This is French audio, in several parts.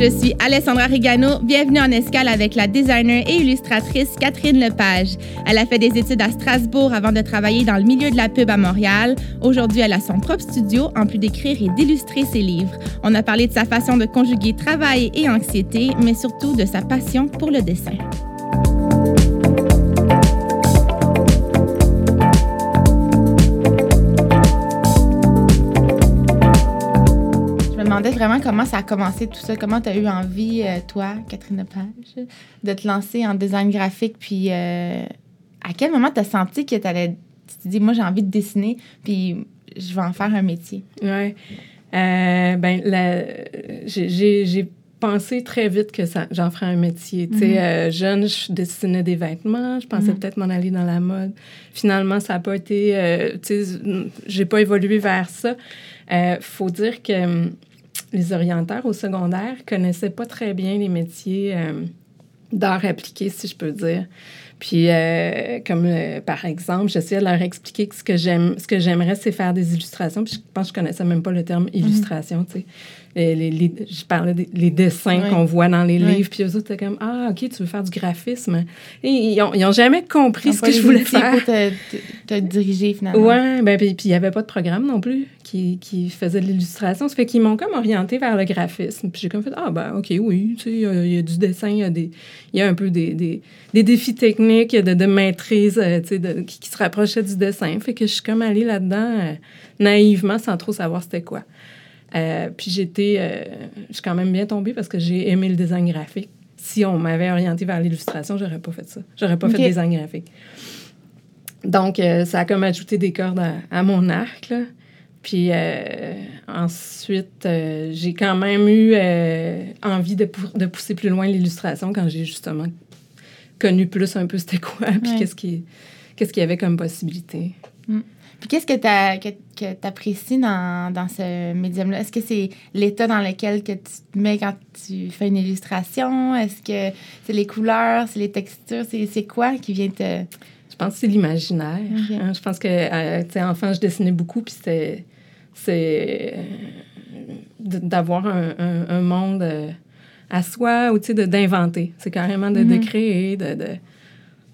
Je suis Alessandra Rigano. Bienvenue en escale avec la designer et illustratrice Catherine Lepage. Elle a fait des études à Strasbourg avant de travailler dans le milieu de la pub à Montréal. Aujourd'hui, elle a son propre studio en plus d'écrire et d'illustrer ses livres. On a parlé de sa façon de conjuguer travail et anxiété, mais surtout de sa passion pour le dessin. Demandais vraiment comment ça a commencé tout ça. Comment tu as eu envie, euh, toi, Catherine Lepage, de te lancer en design graphique? Puis euh, à quel moment tu as senti que tu allais. Tu te dis, moi, j'ai envie de dessiner, puis je vais en faire un métier? Oui. Euh, ben, j'ai pensé très vite que j'en ferais un métier. Tu sais, euh, jeune, je dessinais des vêtements, je pensais mm-hmm. peut-être m'en aller dans la mode. Finalement, ça n'a pas été, tu sais, j'ai pas évolué vers ça. Il faut dire que les orienteurs au secondaire connaissaient pas très bien les métiers euh, d'art appliqué, si je peux dire. Puis, euh, comme euh, par exemple, j'essayais de leur expliquer que ce que j'aime, ce que j'aimerais, c'est faire des illustrations. Puis, je pense que je connaissais même pas le terme illustration, tu sais les, je parlais des dessins qu'on voit dans les livres, puis eux autres étaient comme Ah, OK, tu veux faire du graphisme. Et ils n'ont jamais compris ce que je voulais faire. te diriger finalement. Oui, ben, puis il n'y avait pas de programme non plus qui, qui faisait de l'illustration. Ça fait qu'ils m'ont comme orienté vers le graphisme. Puis j'ai comme fait Ah, ben, OK, oui, tu sais, il y, a du dessin, il y a, des, y a un peu des, des, des défis techniques de, de maîtrise euh, tu sais, qui, qui, se rapprochaient du dessin. Fait que je suis comme allée là-dedans euh, naïvement sans trop savoir c'était quoi. Euh, puis j'étais, euh, je suis quand même bien tombée parce que j'ai aimé le design graphique. Si on m'avait orienté vers l'illustration, j'aurais pas fait ça. J'aurais pas fait de design graphique. Donc, euh, ça a comme ajouté des cordes à, mon arc. Là. Puis ensuite, j'ai quand même eu envie de, de, pousser plus loin l'illustration quand j'ai justement connu plus un peu c'était quoi, puis qu'est-ce qui qu'est-ce qu'il y avait comme possibilité. Mm. Puis qu'est-ce que tu apprécies dans, dans ce médium-là? Est-ce que c'est l'état dans lequel que tu te mets quand tu fais une illustration? Est-ce que c'est les couleurs, c'est les textures? C'est quoi qui vient te... Je pense que c'est l'imaginaire. Hein. Je pense que, euh, tu sais, enfant, je dessinais beaucoup, puis c'était... C'est d'avoir un, un, monde euh, à soi ou, tu sais, d'inventer. C'est carrément de, de mm-hmm. créer, de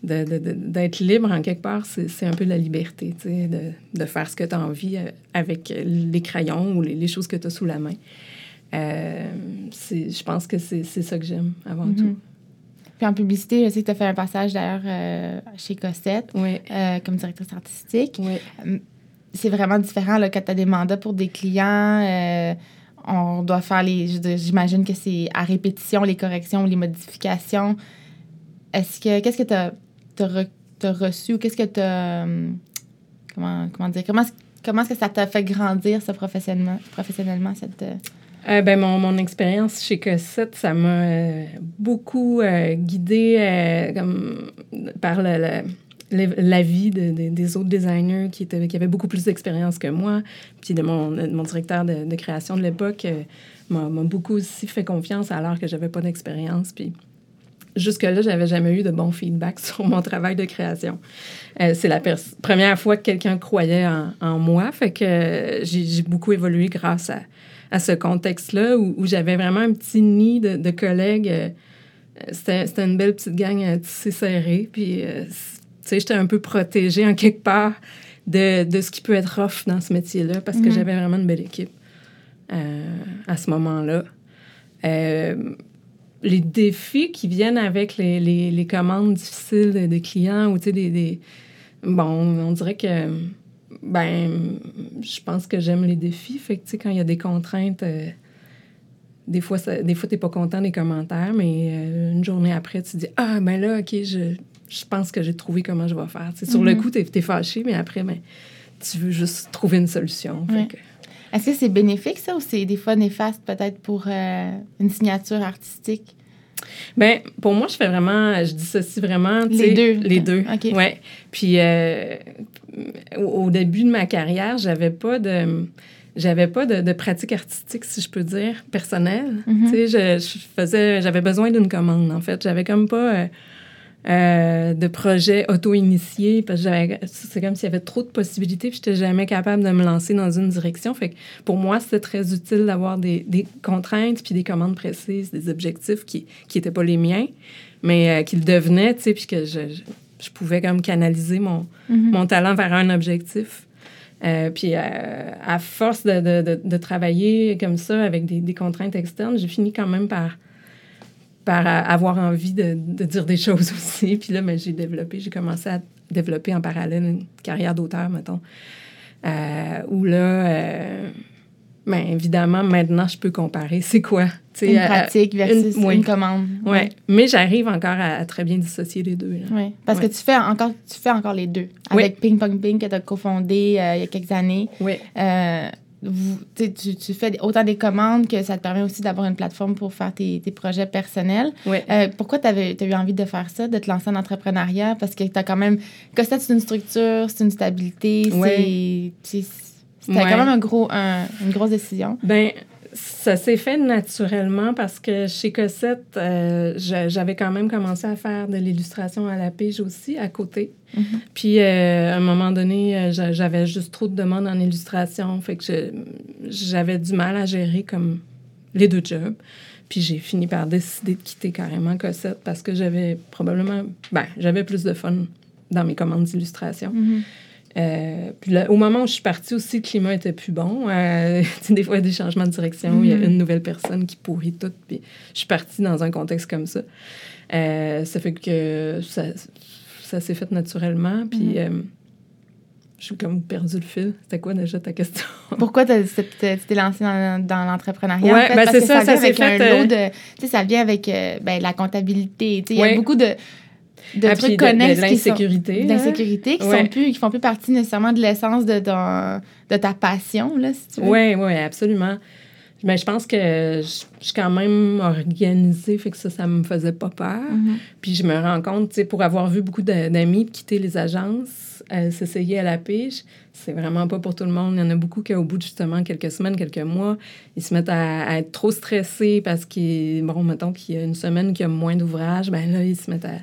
d'être libre en quelque part, c'est un peu la liberté, tu sais, de, de, faire ce que tu as envie euh, avec les crayons ou les, choses que tu as sous la main. Euh, je pense que c'est ça que j'aime avant mm-hmm. tout. Puis en publicité, je sais que tu as fait un passage d'ailleurs euh, chez Cossette comme directrice artistique. Oui. C'est vraiment différent là, quand tu as des mandats pour des clients. on doit faire les. J'imagine que c'est à répétition les corrections, les modifications. Est-ce que. Qu'est-ce que tu as t'as reçu ou qu'est-ce que t'as. Euh, comment, comment dire? Comment, comment est-ce que ça t'a fait grandir, ça, professionnellement, professionnellement cette. Euh? Euh, ben, mon, mon expérience chez Cossette, ça m'a beaucoup guidée comme, par le, la vie de, des autres designers qui, étaient, qui avaient beaucoup plus d'expérience que moi. Puis de mon, mon directeur de création de l'époque m'a beaucoup aussi fait confiance alors que j'avais pas d'expérience. Puis jusque-là, j'avais jamais eu de bon feedback sur mon travail de création. Euh, c'est la première fois que quelqu'un croyait en, moi, fait que j'ai beaucoup évolué grâce à, à ce contexte-là où, j'avais vraiment un petit nid de, collègues. Euh, c'était une belle petite gang assez serrée, puis euh, tu sais, j'étais un peu protégée en quelque part de, de, ce qui peut être off dans ce métier-là parce que mm-hmm. j'avais vraiment une belle équipe à ce moment-là les défis qui viennent avec les, les, les commandes difficiles des clients ou, tu sais, des, des, Bon, on dirait que... Ben, je pense que j'aime les défis. Fait que, tu sais, quand il y a des contraintes... Euh, des fois, ça, des fois, t'es pas content des commentaires, mais euh, une journée après, tu dis Ah, ben là, OK, je, je pense que j'ai trouvé comment je vais faire. sur le mm-hmm. coup, tu es, fâché, mais après, ben, tu veux juste trouver une solution. Est-ce que c'est bénéfique, ça, ou c'est des fois néfaste, peut-être, pour euh, une signature artistique? Ben pour moi, je fais vraiment, je dissocie vraiment. Les deux. Les deux. OK. Ouais. Puis euh, au, début de ma carrière, j'avais pas de. J'avais pas de, pratique artistique, si je peux dire, personnelle. Mm-hmm. Tu sais, je, faisais, j'avais besoin d'une commande, en fait. J'avais comme pas. Euh, euh, de projets auto-initiés. Parce que c'est comme s'il y avait trop de possibilités, puis je n'étais jamais capable de me lancer dans une direction. Fait que pour moi, c'était très utile d'avoir des, des, contraintes, puis des commandes précises, des objectifs qui n'étaient pas les miens, mais euh, qui le devenaient, tu sais, puis que je, je, pouvais comme canaliser mon, Mm-hmm. mon talent vers un objectif. Euh, puis à force de, de, de, travailler comme ça avec des, des contraintes externes, j'ai fini quand même par par avoir envie de, de, dire des choses aussi. Puis là, ben, j'ai développé, j'ai commencé à développer en parallèle une carrière d'auteur, mettons. Euh, où là, euh, ben, évidemment, maintenant, je peux comparer. C'est quoi? Une pratique versus une, une commande. Oui, ouais. mais j'arrive encore à, à, très bien dissocier les deux. Oui, parce ouais. que tu fais, encore, tu fais encore les deux. Avec Ping Pong Ping que tu as cofondé euh, il y a quelques années. Oui. Vous, tu, tu, fais autant des commandes que ça te permet aussi d'avoir une plateforme pour faire tes, tes projets personnels. Oui. Euh, pourquoi tu as eu envie de faire ça, de te lancer en entrepreneuriat? Parce que tu as quand même. Cossette, c'est une structure, c'est une stabilité, oui. c'est. C'était ouais. quand même un gros, un, une grosse décision. Ben ça s'est fait naturellement parce que chez Cossette, euh, j'avais quand même commencé à faire de l'illustration à la pige aussi, à côté. Mm -hmm. Puis, euh, à un moment donné, j'avais juste trop de demandes en illustration. Fait que j'avais du mal à gérer comme les deux jobs. Puis, j'ai fini par décider de quitter carrément Cossette parce que j'avais probablement... Ben, j'avais plus de fun dans mes commandes d'illustration. Mm -hmm. Euh, puis là, au moment où je suis partie aussi, le climat était plus bon. Euh, des fois, il y a des changements de direction, mm -hmm. il y a une nouvelle personne qui pourrit tout. Puis je suis partie dans un contexte comme ça. Euh, ça fait que ça, ça s'est fait naturellement. Puis mm -hmm. je suis comme perdu le fil. C'était quoi déjà ta question? Pourquoi tu t'es lancée dans, dans l'entrepreneuriat? Ouais, en fait, ben c'est ça, ça, ça s'est fait. Lot de, ça vient avec ben, la comptabilité. Il y a beaucoup de de ah, trucs connexes de, de l'insécurité qui, d'insécurité qui ouais. sont plus qui font plus partie nécessairement de l'essence de ton, de ta passion là si tu veux. Oui oui absolument. Mais je pense que je, je, suis quand même organisée, fait que ça, ça me faisait pas peur. Mm -hmm. Puis je me rends compte, tu sais, pour avoir vu beaucoup d'amis quitter les agences, euh, s'essayer à la pige, c'est vraiment pas pour tout le monde. Il y en a beaucoup qui, au bout de justement quelques semaines, quelques mois, ils se mettent à, à être trop stressés parce qu'ils, bon, mettons qu'il y a une semaine qu'il y a moins d'ouvrage, ben là, ils se mettent à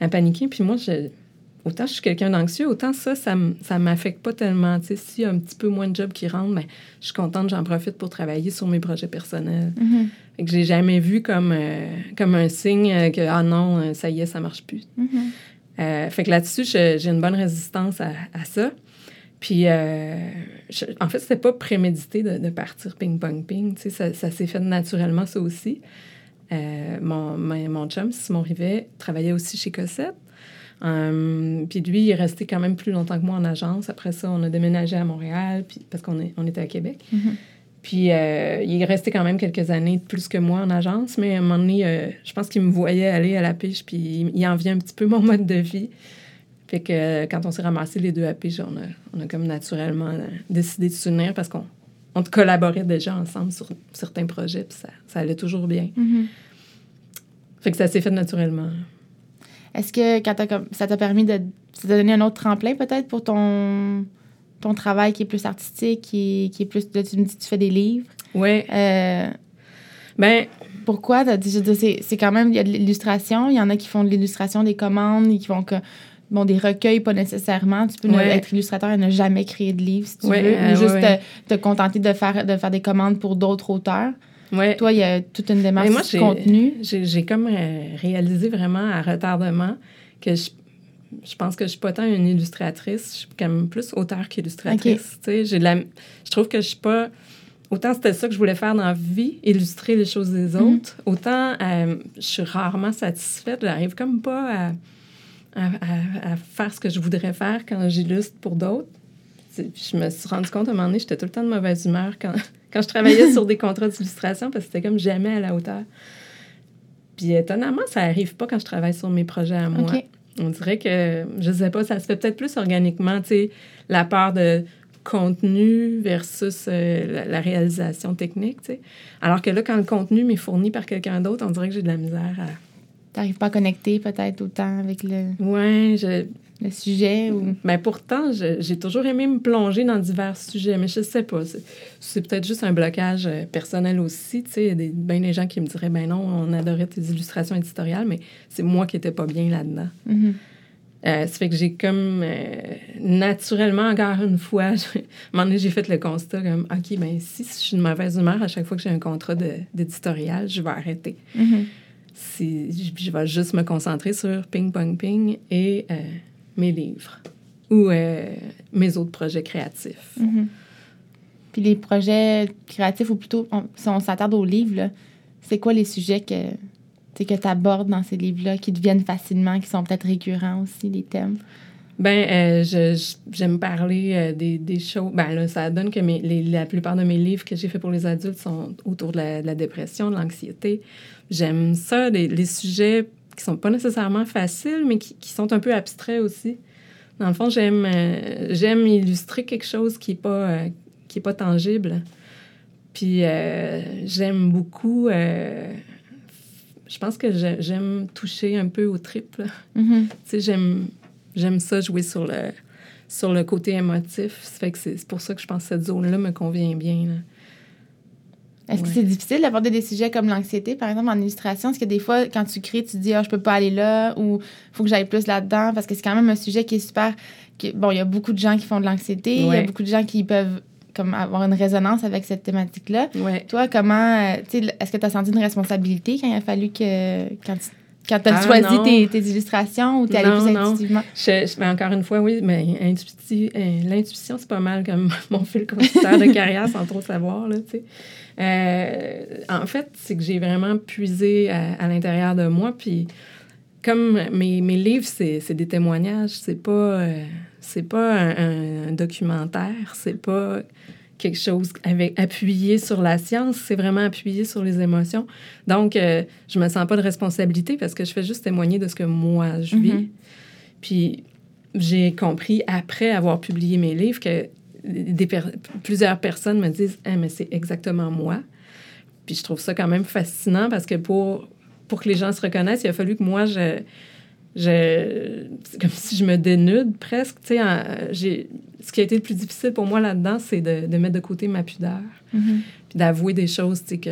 à paniquer. Puis moi, je, autant je suis quelqu'un d'anxieux, autant ça, ça ne m'affecte pas tellement. Tu sais, s'il y a un petit peu moins de job qui rentre, ben, je suis contente, j'en profite pour travailler sur mes projets personnels. Mm -hmm. Et que j'ai jamais vu comme, euh, comme un signe que, ah non, ça y est, ça marche plus. Mm -hmm. euh, fait que là-dessus, j'ai une bonne résistance à, à ça. Puis, euh, je, en fait, c'était pas prémédité de, de, partir ping-pong-ping. Tu sais, ça, ça s'est fait naturellement, ça aussi. Euh, mon, mon, mon, chum, Simon Rivet, travaillait aussi chez Cossette. Um, puis lui, il est resté quand même plus longtemps que moi en agence. Après ça, on a déménagé à Montréal puis, parce qu'on on était à Québec. Mm -hmm. Puis euh, il est resté quand même quelques années plus que moi en agence, mais à un moment donné, euh, je pense qu'il me voyait aller à la pêche, puis il, il un petit peu mon mode de vie. Fait que euh, quand on s'est ramassés les deux à pêche, on a, on a comme naturellement décidé de s'unir parce qu'on on collaborait déjà ensemble sur certains projets, puis ça, ça allait toujours bien. Mm -hmm. Fait que ça s'est fait naturellement. Est-ce que quand ça t'a permis de te donner un autre tremplin peut-être pour ton, ton travail qui est plus artistique, qui, qui est plus... Là, tu me dis tu fais des livres? Oui. Euh, ben, pourquoi? C'est quand même... Il y a de l'illustration. Il y en a qui font de l'illustration des commandes, qui font que... Bon, des recueils, pas nécessairement. Tu peux ouais. être illustrateur et ne jamais créer de livre, si tu ouais, veux. Euh, juste ouais, te, te, contenter de faire, de faire des commandes pour d'autres auteurs. Toi, il y a toute une démarche moi, de contenu. J'ai comme réalisé vraiment à retardement que je, je pense que je suis pas tant une illustratrice, je suis quand même plus auteur qu'illustratrice. Okay. J'ai la, je trouve que je suis pas... Autant c'était ça que je voulais faire dans la vie, illustrer les choses des autres, mm. autant euh, je suis rarement satisfaite. J'arrive comme pas à, à, à, à, faire ce que je voudrais faire quand j'illustre pour d'autres. Je me suis rendu compte à un moment donné, j'étais tout le temps de mauvaise humeur quand, quand je travaillais sur des contrats d'illustration parce que c'était comme jamais à la hauteur. Puis étonnamment, ça n'arrive pas quand je travaille sur mes projets à moi. Okay. On dirait que, je sais pas, ça se fait peut-être plus organiquement, tu sais, la part de contenu versus euh, la, la, réalisation technique, tu sais. Alors que là, quand le contenu m'est fourni par quelqu'un d'autre, on dirait que j'ai de la misère T'arrives pas à connecter peut-être autant avec le, Ouais, je, le sujet ou... Mais pourtant, j'ai toujours aimé me plonger dans divers sujets, mais je sais pas. c'est- peut-être juste un blocage euh, personnel aussi. Il y a des, ben des gens qui me diraient, ben non, on adorait tes illustrations éditoriales, mais c'est moi qui étais pas bien là-dedans. Euh, ça fait que j'ai comme euh, naturellement, encore une fois, je- à un moment donné, j'ai fait le constat comme, OK, ben si je suis de mauvaise humeur à chaque fois que j'ai un contrat d'éditorial, je vais arrêter. Mhm. Si, je, vais juste me concentrer sur Ping Pong Ping et euh, mes livres ou euh, mes autres projets créatifs. Mhm. Puis les projets créatifs, ou plutôt, si on s'attarde aux livres, c'est quoi les sujets que tu que abordes dans ces livres-là, qui deviennent facilement, qui sont peut-être récurrents aussi, les thèmes? Ben, euh, j'aime parler euh, des, des choses. Ben là, ça donne que mes, les- la plupart de mes livres que j'ai faits pour les adultes sont autour de la, de la dépression, de l'anxiété. J'aime ça, les, les sujets qui sont pas nécessairement faciles, mais qui, qui sont un peu abstraits aussi. Dans le fond, j'aime euh, j'aime illustrer quelque chose qui est pas euh, qui est pas tangible. Puis j'aime beaucoup. je pense que j'ai- j'aime toucher un peu au triple. Mhm. Tu sais, j'aime, j'aime ça jouer sur le, sur le côté émotif. Ça fait que c'est, pour ça que je pense que cette zone-là me convient bien. Est-ce que c'est difficile d'aborder des sujets comme l'anxiété, par exemple, en illustration? Est-ce que des fois, quand tu crées, tu te dis, ah, je peux pas aller là ou faut que j'aille plus là-dedans? Parce que c'est quand même un sujet qui est super. qui- bon, il y a beaucoup de gens qui font de l'anxiété, il y a beaucoup de gens qui peuvent comme, avoir une résonance avec cette thématique-là. Ouais. Toi, comment. euh, Est-ce que tu as senti une responsabilité quand il a fallu que. Quand tu quand as Ah, choisi tes, tes illustrations ou t'es allé Non, plus intuitivement? Je, je- ben, encore une fois, oui, mais euh, l'intuition, c'est pas mal comme mon fil conducteur de carrière sans trop savoir. Là, tu sais. Euh, en fait, c'est que j'ai vraiment puisé à, à l'intérieur de moi. Puis, comme mes, mes livres, c'est c'est des témoignages, c'est pas, euh, c'est pas un, un documentaire, c'est pas quelque chose avec appuyé sur la science, c'est vraiment appuyé sur les émotions. Donc, euh, je me sens pas de responsabilité parce que je fais juste témoigner de ce que moi je vis. Mhm. Puis j'ai compris après avoir publié mes livres que des per- plusieurs personnes me disent ah mais c'est exactement moi. Puis je trouve ça quand même fascinant parce que pour pour que les gens se reconnaissent, il a fallu que moi je je c'est comme si je me dénude presque, tu sais, j'ai ce qui a été le plus difficile pour moi là-dedans, c'est de, de mettre de côté ma pudeur Mhm. puis d'avouer des choses tu sais, que,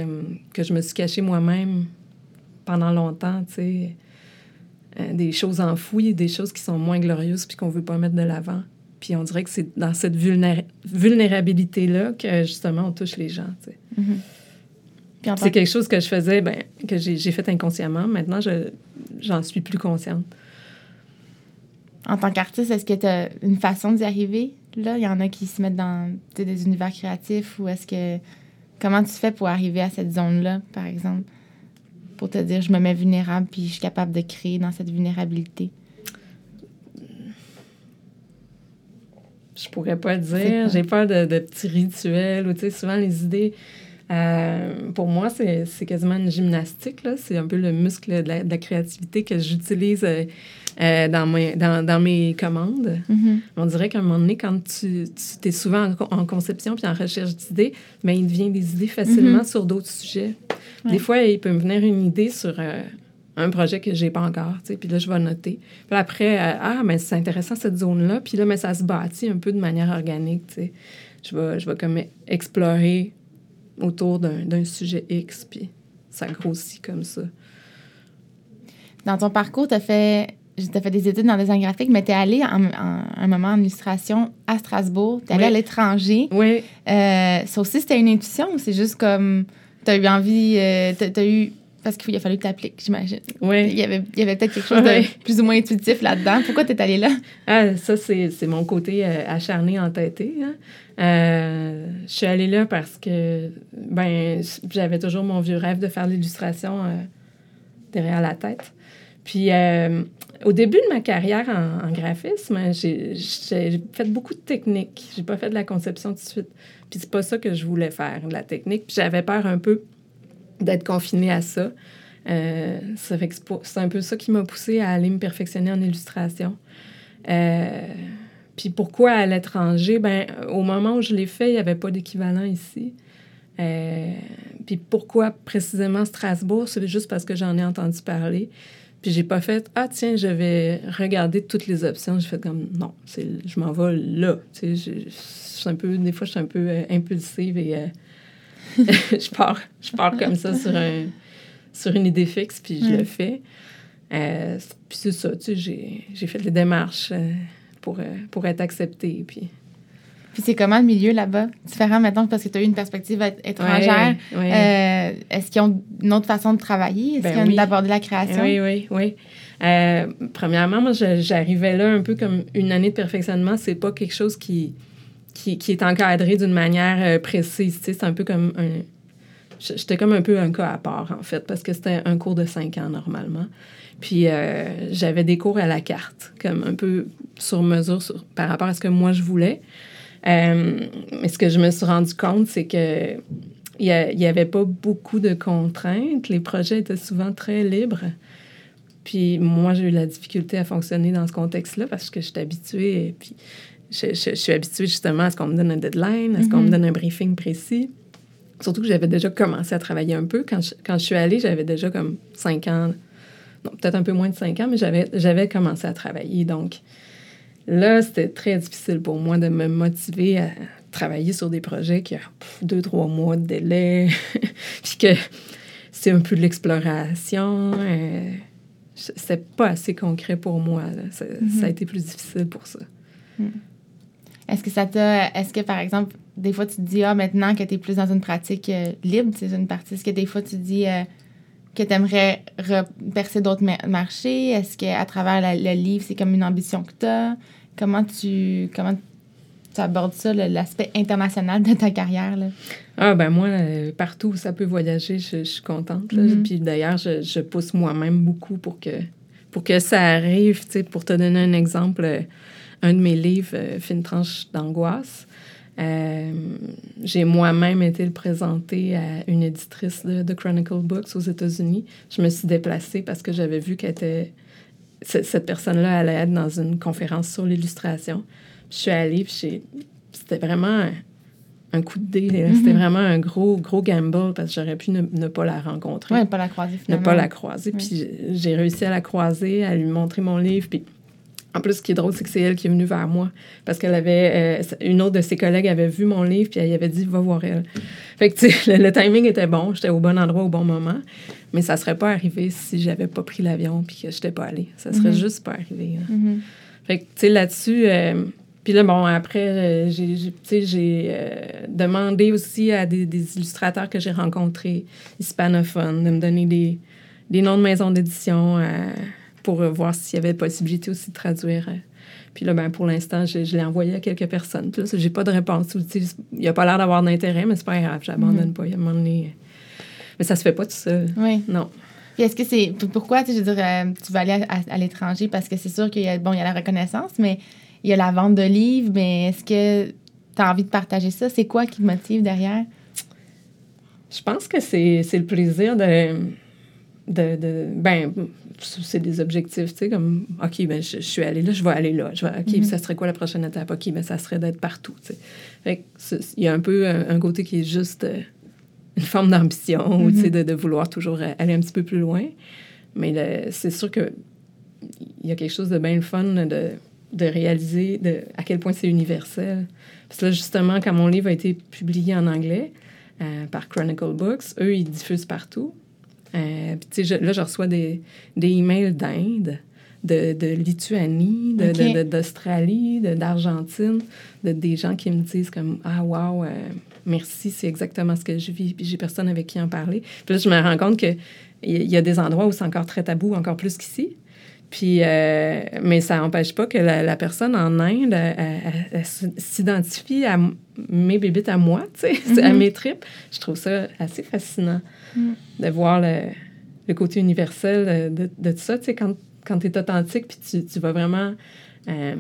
que je me suis cachée moi-même pendant longtemps, tu sais. Euh, des choses enfouies, des choses qui sont moins glorieuses puis qu'on veut pas mettre de l'avant. Puis on dirait que c'est dans cette vulnéra- vulnérabilité-là que justement on touche les gens. tu sais. Mhm. Tant C'est quelque chose que je faisais, ben, que j'ai fait inconsciemment. Maintenant, je j'en suis plus consciente. En tant qu'artiste, est-ce que tu as une façon d'y arriver? Là, il y en a qui se mettent dans des univers créatifs ou est-ce que. Comment tu fais pour arriver à cette zone-là, par exemple? Pour te dire, je me mets vulnérable puis je suis capable de créer dans cette vulnérabilité. Je pourrais pas dire. J'ai peur de, de petits rituels ou, tu sais, souvent les idées. Euh, pour moi, c'est c'est quasiment une gymnastique. là. C'est un peu le muscle de la, de la créativité que j'utilise euh, euh, dans, mes, dans, dans mes commandes. Mhm. On dirait qu'à un moment donné, quand tu, tu es souvent en, co- en conception puis en recherche d'idées, ben, il devient des idées facilement Mhm. sur d'autres sujets. Ouais. Des fois, il peut me venir une idée sur euh, un projet que j'ai pas encore, tu sais, puis là, je vais noter. Puis après, euh, ah, mais c'est intéressant cette zone-là, puis là, mais ça se bâtit un peu de manière organique, tu sais. Je vais, je vais comme explorer autour d'un sujet X, puis ça grossit comme ça. Dans ton parcours, tu as fait. T'as fait des études dans le design graphique, mais tu es allé en, en- un moment en illustration à Strasbourg. Tu allé Oui. à l'étranger. Oui, Euh, ça aussi, c'était une intuition ou c'est juste comme. Tu as eu envie. euh, t'as t'as eu. Parce qu'il a fallu que tu appliques, j'imagine. Il oui. y avait, il y avait peut-être quelque chose Ouais. de plus ou moins intuitif là-dedans. Pourquoi tu es allé là? Ah, ça, c'est c'est mon côté euh, acharné, entêté. Hein. Euh, je suis allée là parce que ben j'avais toujours mon vieux rêve de faire l'illustration euh, derrière la tête. Puis, euh, au début de ma carrière en, en graphisme, j'ai j'ai fait beaucoup de techniques. J'ai pas fait de la conception tout de suite. Puis, c'est pas ça que je voulais faire, de la technique. Puis, j'avais peur un peu d'être confinée à ça. Euh, ça fait que c'est un peu ça qui m'a poussée à aller me perfectionner en illustration. Euh, puis pourquoi à l'étranger? Ben, au moment où je l'ai fait, il n'y avait pas d'équivalent ici. Euh, puis pourquoi précisément Strasbourg? C'est juste parce que j'en ai entendu parler. Puis j'ai pas fait ah tiens je vais regarder toutes les options. J'ai fait comme non je m'en vais là. Tu sais je, un peu des fois je suis un peu impulsive et je pars je pars comme ça sur un sur une idée fixe puis je le fais. Euh, puis c'est ça tu sais j'ai fait les démarches pour pour être acceptée puis puis c'est comment le milieu là-bas? Différent maintenant parce que tu as eu une perspective étrangère. Euh, est-ce qu'ils ont une autre façon de travailler? Est-ce ben qu'ils ont d'aborder la création? Oui, oui, oui. Euh, premièrement, moi, j'arrivais là un peu comme une année de perfectionnement. C'est pas quelque chose qui, qui, est encadré d'une manière euh, précise. C'est un peu comme un. J'étais comme un peu un cas à part, en fait, parce que c'était un cours de cinq ans normalement. Puis j'avais des cours à la carte, comme un peu sur mesure par rapport à ce que moi je voulais. Euh, mais ce que je me suis rendu compte, c'est que il n'y avait pas beaucoup de contraintes. Les projets étaient souvent très libres. Puis moi, j'ai eu la difficulté à fonctionner dans ce contexte-là parce que je suis habituée. Je, suis habituée justement à ce qu'on me donne un deadline, à ce qu'on me mm-hmm. donne un briefing précis. Surtout que j'avais déjà commencé à travailler un peu. Quand je, quand je suis allée, j'avais déjà comme cinq ans, non, peut-être un peu moins de cinq ans, mais j'avais commencé à travailler. Donc, Là, c'était très difficile pour moi de me motiver à travailler sur des projets qui ont deux, trois mois de délai, puis que c'est un peu de l'exploration. Euh, c'est pas assez concret pour moi. Ça, a mm-hmm. été plus difficile pour ça. Mm. Est-ce que ça t'a. Est-ce que, par exemple, des fois, tu te dis, ah, maintenant que tu es plus dans une pratique euh, libre, c'est une partie, est-ce que des fois, tu te dis euh, que tu aimerais percer d'autres marchés? Est-ce qu'à travers le livre, c'est comme une ambition que tu as? Comment tu, comment tu abordes ça, l'aspect international de ta carrière? Là? Ah, ben moi, euh, partout où ça peut voyager, je, suis contente. Mm-hmm. Puis d'ailleurs, je, je, pousse moi-même beaucoup pour que, pour que ça arrive. Pour te donner un exemple, un de mes livres, euh, Fine tranche d'angoisse, j'ai moi-même été le présenter à une éditrice de, de, Chronicle Books aux États-Unis. Je me suis déplacée parce que j'avais vu qu'elle était cette personne-là allait être dans une conférence sur l'illustration. Je suis allée, puis c'était vraiment un, coup de dé. Mm-hmm. C'était vraiment un gros, gros gamble parce que j'aurais pu ne, pas la rencontrer. Oui, pas la croiser finalement. Ne pas la croiser. Puis j'ai réussi à la croiser, à lui montrer mon livre. Puis en plus, ce qui est drôle, c'est que c'est elle qui est venue vers moi parce qu'elle avait. Euh, une autre de ses collègues avait vu mon livre, puis elle avait dit Va voir elle. Fait que, tu sais, le, timing était bon. J'étais au bon endroit au bon moment. Mais ça serait pas arrivé si j'avais pas pris l'avion puis que j'étais pas allée. Ça serait mm-hmm. juste pas arrivé. Mm-hmm. Fait que, tu sais, là-dessus. Euh, puis là, bon, après, euh, j'ai demandé aussi à des, illustrateurs que j'ai rencontrés, hispanophones, de me donner des, des noms de maisons d'édition pour euh, voir s'il y avait possibilité aussi de traduire. Euh. Puis là, ben, pour l'instant, je, l'ai envoyé à quelques personnes. Puis là, j'ai pas de réponse. Il n'y a pas l'air d'avoir d'intérêt, mais c'est pas grave, j'abandonne mm-hmm. pas. Il y a un moment donné... Mais ça se fait pas tout seul. Oui. Non. Puis est-ce que c'est. Pourquoi, tu, je dirais, euh, tu vas aller à, l'étranger? Parce que c'est sûr qu'il y a, bon, il y a la reconnaissance, mais il y a la vente de livres, mais est-ce que tu as envie de partager ça? C'est quoi qui te motive derrière? Je pense que c'est le plaisir de. De, de ben, c'est des objectifs, tu sais, comme, OK, ben, je, suis allée là, je vais aller là. Je vais, OK, mm-hmm. ça serait quoi la prochaine étape? OK, ben, ça serait d'être partout, tu sais. Il y a un peu un, côté qui est juste euh, une forme d'ambition, ou, tu sais, mm-hmm. de, de, vouloir toujours aller un petit peu plus loin. Mais c'est sûr que il y a quelque chose de bien le fun de, de réaliser de, à quel point c'est universel. Parce que là, justement, quand mon livre a été publié en anglais euh, par Chronicle Books, eux, ils diffusent partout. Euh, là, je reçois des, des emails d'Inde, de, de, Lituanie, d'Australie, de, d'Argentine, de, des gens qui me disent comme Ah, wow, euh, merci, c'est exactement ce que je vis. Puis j'ai personne avec qui en parler. Puis là, je me rends compte qu'il y a des endroits où c'est encore très tabou, encore plus qu'ici. Puis, euh, mais ça n'empêche pas que la, personne en Inde s'identifie à mes bébites à moi, tu sais, à mm-hmm. mes tripes. Je trouve ça assez fascinant mm. de voir le, côté universel de, de, tout ça, tu sais, quand, quand tu es authentique, puis tu, tu vas vraiment... Euh,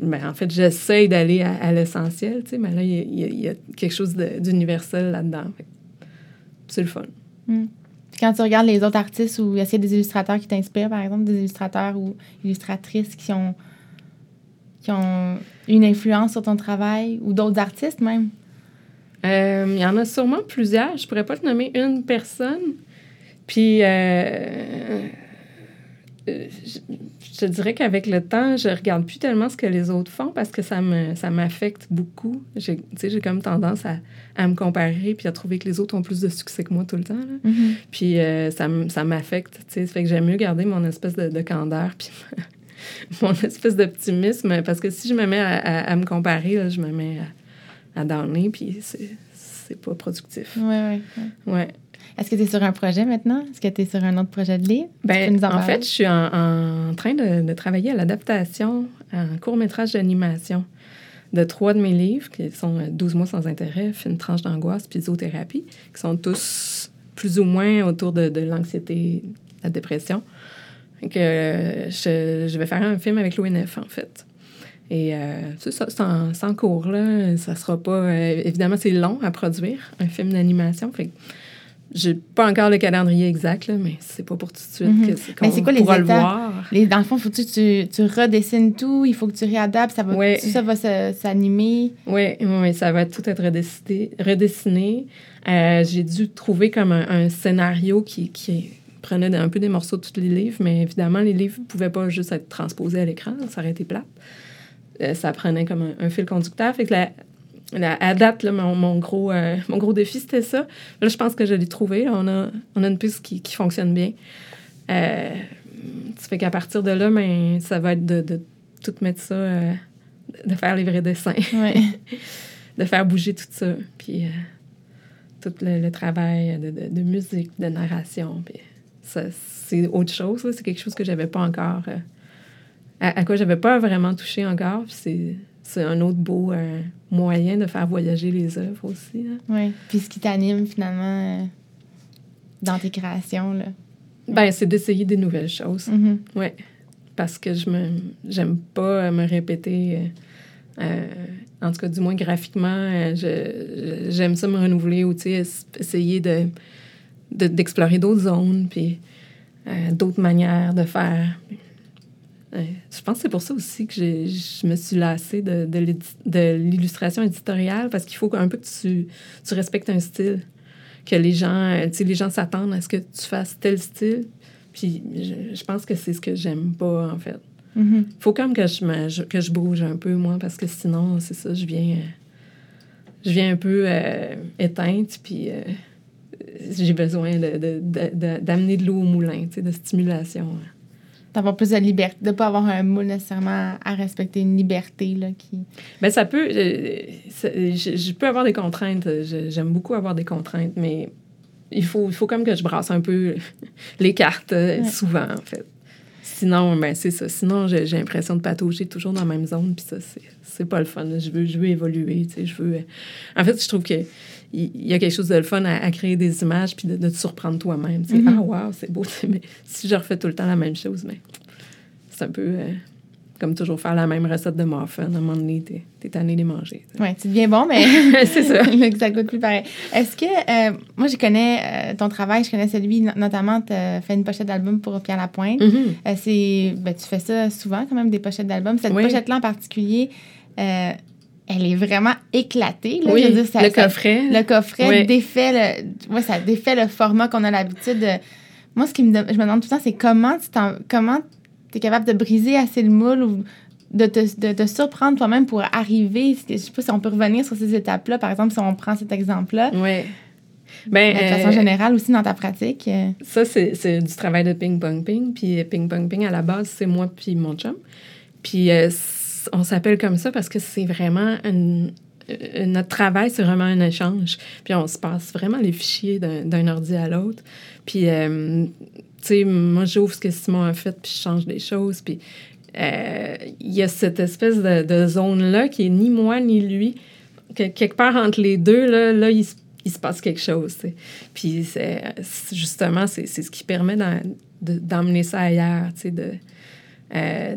ben, en fait, j'essaie d'aller à, l'essentiel, tu sais, mais là, il y, a quelque chose d'universel là-dedans. C'est le fun. Mm quand tu regardes les autres artistes ou a des illustrateurs qui t'inspirent, par exemple, des illustrateurs ou illustratrices qui ont, qui ont une influence sur ton travail ou d'autres artistes même? Euh, il y en a sûrement plusieurs. Je pourrais pas te nommer une personne. Puis, euh, euh, je, te dirais qu'avec le temps, je regarde plus tellement ce que les autres font parce que ça me ça m'affecte beaucoup. J'ai tu sais, j'ai comme tendance à, à me comparer puis à trouver que les autres ont plus de succès que moi tout le temps. là. Mhm. Puis euh, ça, ça m'affecte, tu sais. Ça fait que j'aime mieux garder mon espèce de, de candeur puis mon espèce d'optimisme parce que si je me mets à, à- à me comparer, là, je me mets à, à downer puis c'est c'est pas productif. Ouais, ouais, ouais. Ouais. Est-ce que tu es sur un projet maintenant? Est-ce que tu es sur un autre projet de livre? Ben, nous en fait, je suis en, en train de, de travailler à l'adaptation, un court-métrage d'animation de trois de mes livres, qui sont euh, 12 mois sans intérêt, Fine tranche d'angoisse, puis zoothérapie, qui sont tous plus ou moins autour de, de l'anxiété, la dépression. Donc, euh, je, je vais faire un film avec l'ONF, en fait. Et euh, c'est ça, en cours, là. Ça sera pas... euh, évidemment, c'est long à produire, un film d'animation. Fait que j'ai pas encore le calendrier exact, là, mais c'est pas pour tout de suite Mhm. que c'est Mais qu'on c'est quoi les pourra le étapes? voir. Les, dans le fond, faut que tu, tu redessines tout, il faut que tu réadaptes, ça va, Ouais. tout ça va s'animer? Oui, oui, ça va tout être redessiné. redessiné. Euh, j'ai dû trouver comme un, un scénario qui, qui prenait un peu des morceaux de tous les livres, mais évidemment, les livres ne pouvaient pas juste être transposés à l'écran, ça aurait été plate. Euh, ça prenait comme un, un fil conducteur. Fait que la, la- à date, là, mon, mon gros, euh, mon gros défi, c'était ça. Là, je pense que je l'ai trouvé. là. On, a, on a une piste qui, qui fonctionne bien. Euh, ça fait qu'à partir de là, ben, ça va être de, de tout mettre ça, euh, de faire les vrais dessins Ouais. de faire bouger tout ça. Puis euh, tout le, le travail de, de- de musique, de narration. Puis ça, c'est autre chose. C'est quelque chose que j'avais pas encore. à, à quoi j'avais pas vraiment touché encore. Puis c'est, c'est un autre beau euh, moyen de faire voyager les œuvres aussi. ouais. Puis ce qui t'anime finalement euh, dans tes créations, là. Ben, c'est d'essayer des nouvelles choses. Mhm. Ouais. Parce que je me j'aime pas euh, me répéter. euh, en tout cas, du moins graphiquement, j'aime ça me renouveler ou essayer de, de- d'explorer d'autres zones, puis d'autres manières de faire. Euh, je pense que c'est pour ça aussi que je me suis lassée de, de, l'illustration éditoriale, parce qu'il faut un peu que tu, tu respectes un style. Que les gens, euh, les gens s'attendent à ce que tu fasses tel style. Puis je, je pense que c'est ce que j'aime pas, en fait. Mhm. faut comme que je, que je bouge un peu, moi, parce que sinon, c'est ça, je viens, euh, je viens un peu euh, éteinte, puis euh, j'ai besoin de, de- de- de- d'amener de l'eau au moulin, de stimulation. D'avoir plus de liberté, de pas avoir un moule nécessairement à respecter une liberté, là, qui... Ben ça peut, euh, ça- je, je peux avoir des contraintes, j'aime beaucoup avoir des contraintes, mais il faut, il faut comme que je brasse un peu les cartes euh, Ouais. souvent, en fait. Sinon, ben c'est ça. Sinon, j'ai l'impression de patauger toujours dans la même zone, puis ça, c'est- pas le fun. là. Je veux, je veux évoluer, tu sais, je veux... En fait, je trouve que il y a quelque chose de le fun à, à créer des images, puis de, de te surprendre toi-même. sais. Mhm. Ah, wow, c'est beau. Mais si je refais tout le temps la même chose, ben, c'est un peu euh, comme toujours faire la même recette de muffin. À un moment donné, t'es t'es tanné de les manger. Ouais, tu deviens bon, mais... C'est ça. Ça goûte plus pareil. Est-ce que... euh, moi, je connais euh, ton travail, je connais celui, no- notamment, tu as fait une pochette d'album pour Pierre Lapointe. Euh, c'est, ben, tu fais ça souvent, quand même, des pochettes d'albums. Cette Oui. pochette-là en particulier, elle est vraiment éclatée. Là, Oui, Je veux dire, ça- le ça- coffret. le coffret Oui. défait le, ouais, ça défait le format qu'on a l'habitude de. Moi, ce qui me, je me demande tout le temps, c'est comment tu t'en- comment es capable de briser assez le moule ou de te, de te surprendre toi-même pour arriver. Je sais pas si on peut revenir sur ces étapes-là. Par exemple, si on prend cet exemple-là, Oui. Ben, de façon euh, générale aussi dans ta pratique. euh, Ça, c'est c'est du travail de ping-pong-ping. Puis euh, ping-pong-ping, à la base, c'est moi puis mon chum. Puis euh, on s'appelle comme ça parce que c'est vraiment une- notre travail, c'est vraiment un échange. Puis on se passe vraiment les fichiers d'un d'un ordi à l'autre. Puis, euh, tu sais, moi, j'ouvre ce que Simon a fait, puis je change des choses. Puis euh, il y a cette espèce de, zone-là qui est ni moi ni lui. Que, quelque part entre les deux, là, là il, il se passe quelque chose. Puis c'est, justement, c'est, ce qui permet d'emmener ça ailleurs, de, euh,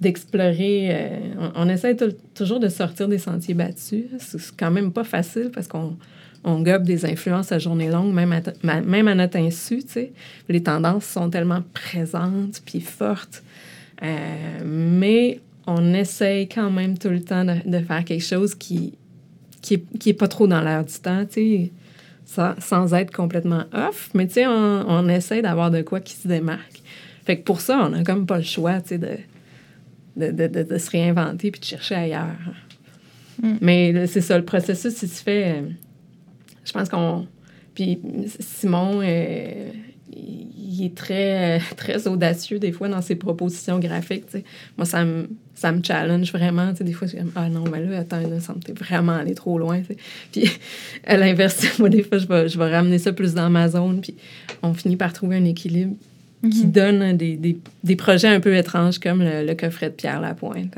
d'explorer. euh, on, on essaie tou- toujours de sortir des sentiers battus. C'est quand même pas facile parce qu'on on gobe des influences à journée longue, même à, même à notre insu, tu sais. Les tendances sont tellement présentes puis fortes. Euh, mais on essaye quand même tout le temps de, de faire quelque chose qui, qui, est, qui est pas trop dans l'air du temps, tu sais, sans, sans être complètement off. Mais tu sais, on, on essaie d'avoir de quoi qui se démarque. Fait que pour ça, on n'a comme pas le choix, tu sais, de, de, de, de, se réinventer puis de chercher ailleurs. Mm. Mais c'est ça, le processus, il se fait... Je pense qu'on... Puis Simon, euh, il est très, très audacieux des fois dans ses propositions graphiques. Moi, ça me, ça me challenge vraiment. des fois, je dis Ah non, mais là, attends, ça me fait vraiment aller trop loin. Puis à l'inverse, moi, des fois, je vais, je vais ramener ça plus dans ma zone. Puis on finit par trouver un équilibre qui mhm. donne des, des, des, projets un peu étranges comme le, coffret de Pierre Lapointe.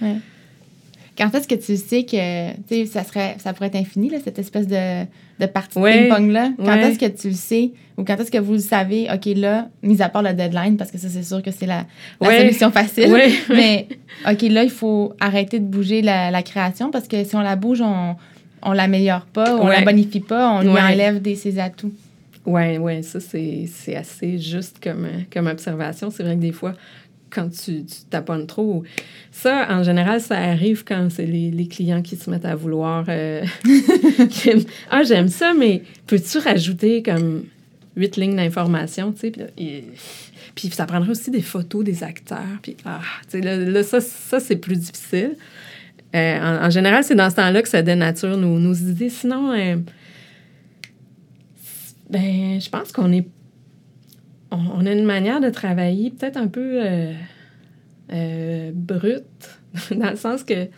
Ouais. Quand est-ce que tu sais que ça, serait, ça pourrait être infini, là, cette espèce de, de partie de ping-pong-là? Quand est-ce que tu le sais ou quand est-ce que vous le savez, OK, là, mis à part le deadline, parce que ça, c'est sûr que c'est la, la solution facile, mais OK, là, il faut arrêter de bouger la, la, création parce que si on la bouge, on on l'améliore pas, on la bonifie pas, on lui enlève des, ses atouts. Oui, oui, ça, c'est assez juste comme, comme observation. C'est vrai que des fois, quand tu, tu taponnes trop. Ça, en général, ça arrive quand c'est les, clients qui se mettent à vouloir. Euh, ah, j'aime ça, mais peux-tu rajouter comme huit lignes d'information, tu sais? Puis, ça prendrait aussi des photos des acteurs. Puis, ah, là, ça, ça c'est plus difficile. Euh, en, général, c'est dans ce temps-là que ça dénature nos, nos idées. Sinon, euh, ben, je pense qu'on est on, a une manière de travailler peut-être un peu euh, euh, brute, dans le sens que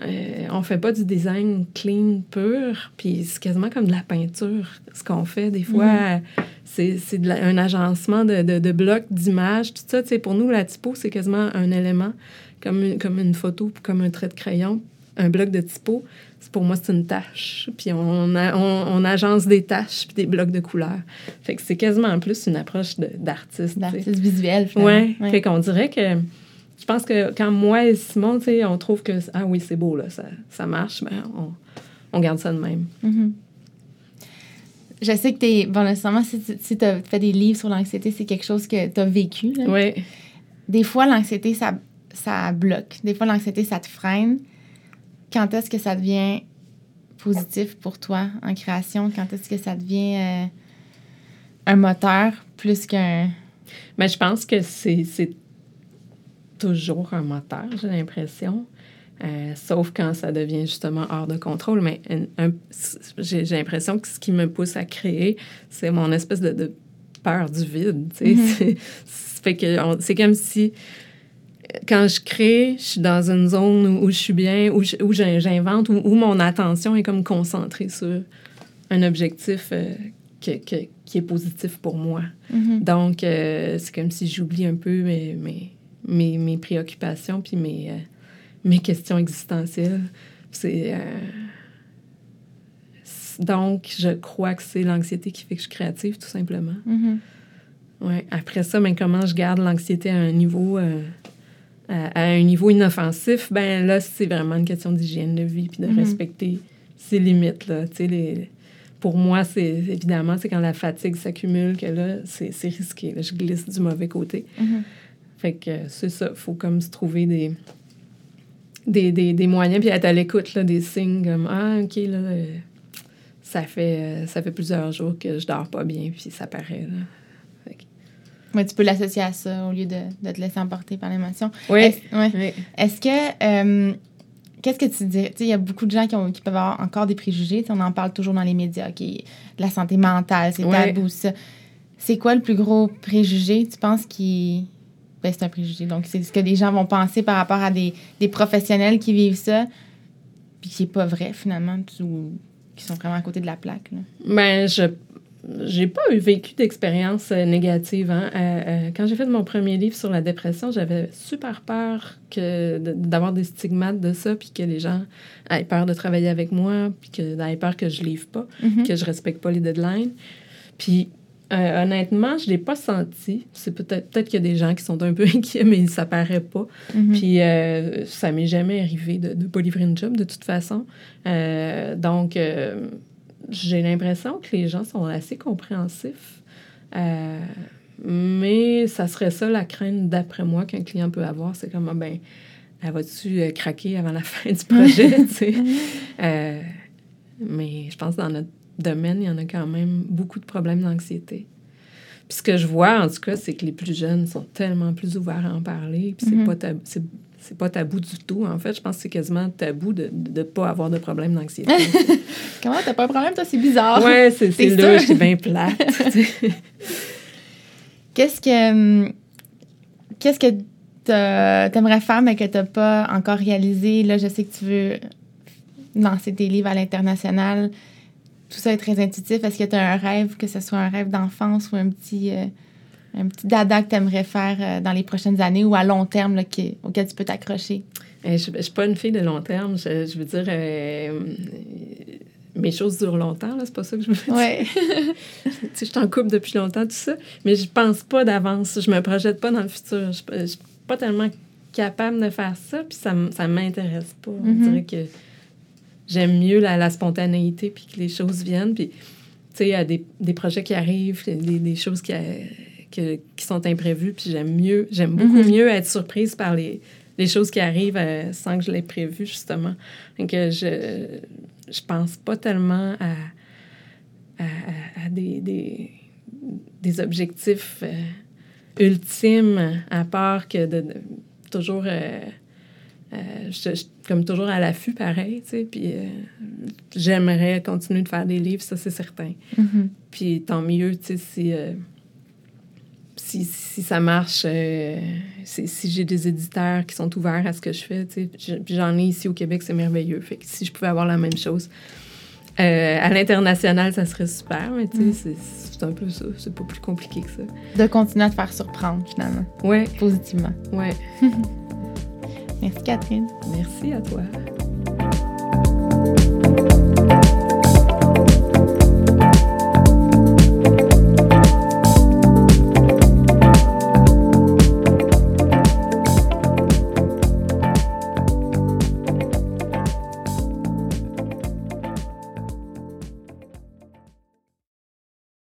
euh, on fait pas du design clean pur, puis c'est quasiment comme de la peinture, ce qu'on fait. Des fois, mm. c'est un agencement de, de, blocs, d'images, tout ça. pour nous, la typo, c'est quasiment un élément, comme une, comme une photo, comme un trait de crayon, un bloc de typo pour moi, c'est une tâche. Puis on, on, agence des tâches puis des blocs de couleurs. Fait que c'est quasiment plus une approche d'artiste. D'artiste visuel, Oui. Ouais. Fait qu'on dirait que... Je pense que quand moi et Simon, tu sais, on trouve que... Ah oui, c'est beau, là, ça, ça marche, mais ben, on, on, garde ça de même. Mm-hmm. Je sais que tu es... Bon, nécessairement, si, si tu as fait des livres sur l'anxiété, c'est quelque chose que tu as vécu. Oui. Des fois, l'anxiété, ça, ça bloque. Des fois, l'anxiété, ça te freine quand est-ce que ça devient positif pour toi en création? Quand est-ce que ça devient euh, un moteur plus qu'un... Mais ben, je pense que c'est toujours un moteur, j'ai l'impression. Euh, sauf quand ça devient justement hors de contrôle. Mais j'ai l'impression que ce qui me pousse à créer, c'est mon espèce de, peur du vide. Mm-hmm. C'est comme si quand je crée, je suis dans une zone où, je suis bien, où, j'invente, où, mon attention est comme concentrée sur un objectif euh, qui est positif pour moi. Mm-hmm. Donc, euh, c'est comme si j'oublie un peu mes, mes, mes, préoccupations puis mes, euh, mes questions existentielles. C'est... donc, je crois que c'est l'anxiété qui fait que je suis créative, tout simplement. Mm-hmm. Ouais. Après ça, ben, comment je garde l'anxiété à un niveau à, un niveau inoffensif, ben là, c'est vraiment une question d'hygiène de vie puis de mhm. respecter ses limites. Là. Les, pour moi, c'est évidemment, c'est quand la fatigue s'accumule que là, c'est risqué. je glisse du mauvais côté. Mhm. Fait que c'est ça. Il faut comme se trouver des, des, des, des moyens puis être à l'écoute des signes comme Ah, OK, là, euh, ça fait, euh, ça fait plusieurs jours que je dors pas bien puis ça paraît. Là. Oui, tu peux l'associer à ça au lieu de, de te laisser emporter par l'émotion. Oui. Est-ce que. Euh, qu'est-ce que tu dis? Il y a beaucoup de gens qui, ont, qui, peuvent avoir encore des préjugés. on en parle toujours dans les médias. OK, la santé mentale, c'est tabou, ça. C'est quoi le plus gros préjugé, tu penses, qui. Ben, c'est un préjugé. Donc, c'est ce que les gens vont penser par rapport à des, des professionnels qui vivent ça, puis qui n'est pas vrai, finalement, ou qui sont vraiment à côté de la plaque. Là. Ben, je j'ai pas eu vécu d'expérience euh, négative. Hein. Euh, euh, quand j'ai fait mon premier livre sur la dépression, j'avais super peur que d'avoir des stigmates de ça, puis que les gens aient peur de travailler avec moi, puis que aient peur que je livre pas, mm-hmm. que je respecte pas les deadlines. Puis honnêtement, je l'ai pas senti. C'est peut-être peut-être qu'il y a des gens qui sont un peu inquiets, mais ça paraît pas. Mm-hmm. Puis ça m'est jamais arrivé de ne pas livrer une job de toute façon. donc j'ai l'impression que les gens sont assez compréhensifs. Euh, mais ça serait ça la crainte, d'après moi, qu'un client peut avoir. C'est comme, ah, ben, elle va-tu euh, craquer avant la fin du projet, tu sais? Euh, mais je pense que dans notre domaine, il y en a quand même beaucoup de problèmes d'anxiété. Puis ce que je vois, en tout cas, c'est que les plus jeunes sont tellement plus ouverts à en parler. Puis c'est Mhm. pas tabou. C'est, pas tabou du tout. En fait, je pense que c'est quasiment tabou de ne pas avoir de problème d'anxiété. Comment t'as pas un problème, toi? C'est bizarre. ouais, c'est, c'est là, je suis bien plate. Qu'est-ce que. hum, Qu'est-ce que t'aimerais faire, mais que t'as pas encore réalisé? Là, je sais que tu veux lancer tes livres à l'international. Tout ça est très intuitif. Est-ce que tu as un rêve, que ce soit un rêve d'enfance ou un petit, euh, un petit dada que tu aimerais faire euh, dans les prochaines années ou à long terme là, qui- auquel tu peux t'accrocher? Euh, Je ne suis pas une fille de long terme. Je, je veux dire, euh, mes choses durent longtemps, là, c'est pas ça que je veux dire. Ouais. Tu sais, je suis en couple depuis longtemps, tout ça, mais je pense pas d'avance. Je me projette pas dans le futur. Je, je suis pas tellement capable de faire ça, puis ça, ça m'intéresse pas. On Mhm. dirait que j'aime mieux la, la spontanéité, puis que les choses viennent. Puis, tu sais, il y a des, des projets qui arrivent, des, des choses qui, que- qui sont imprévues, puis j'aime mieux, j'aime beaucoup Mhm. mieux être surprise par les, les choses qui arrivent euh, sans que je l'ai prévu, justement. Donc, euh, je, je pense pas tellement à, à, des, des, des objectifs euh, ultimes, à part que de, de- toujours, euh, euh, je- je- comme toujours à l'affût, pareil, tu sais, puis euh, j'aimerais continuer de faire des livres, ça c'est certain. Mhm. Puis tant mieux, tu sais, si, euh, si, si ça marche, euh, si, j'ai des éditeurs qui sont ouverts à ce que je fais, tu sais. Je- Puis j'en ai ici au Québec, c'est merveilleux. Fait que si je pouvais avoir la même chose euh, à l'international, ça serait super, mais tu sais, Mm. c'est- un peu ça. C'est pas plus compliqué que ça. De continuer à te faire surprendre, finalement, Ouais, positivement. ouais. Merci, Catherine. Merci à toi.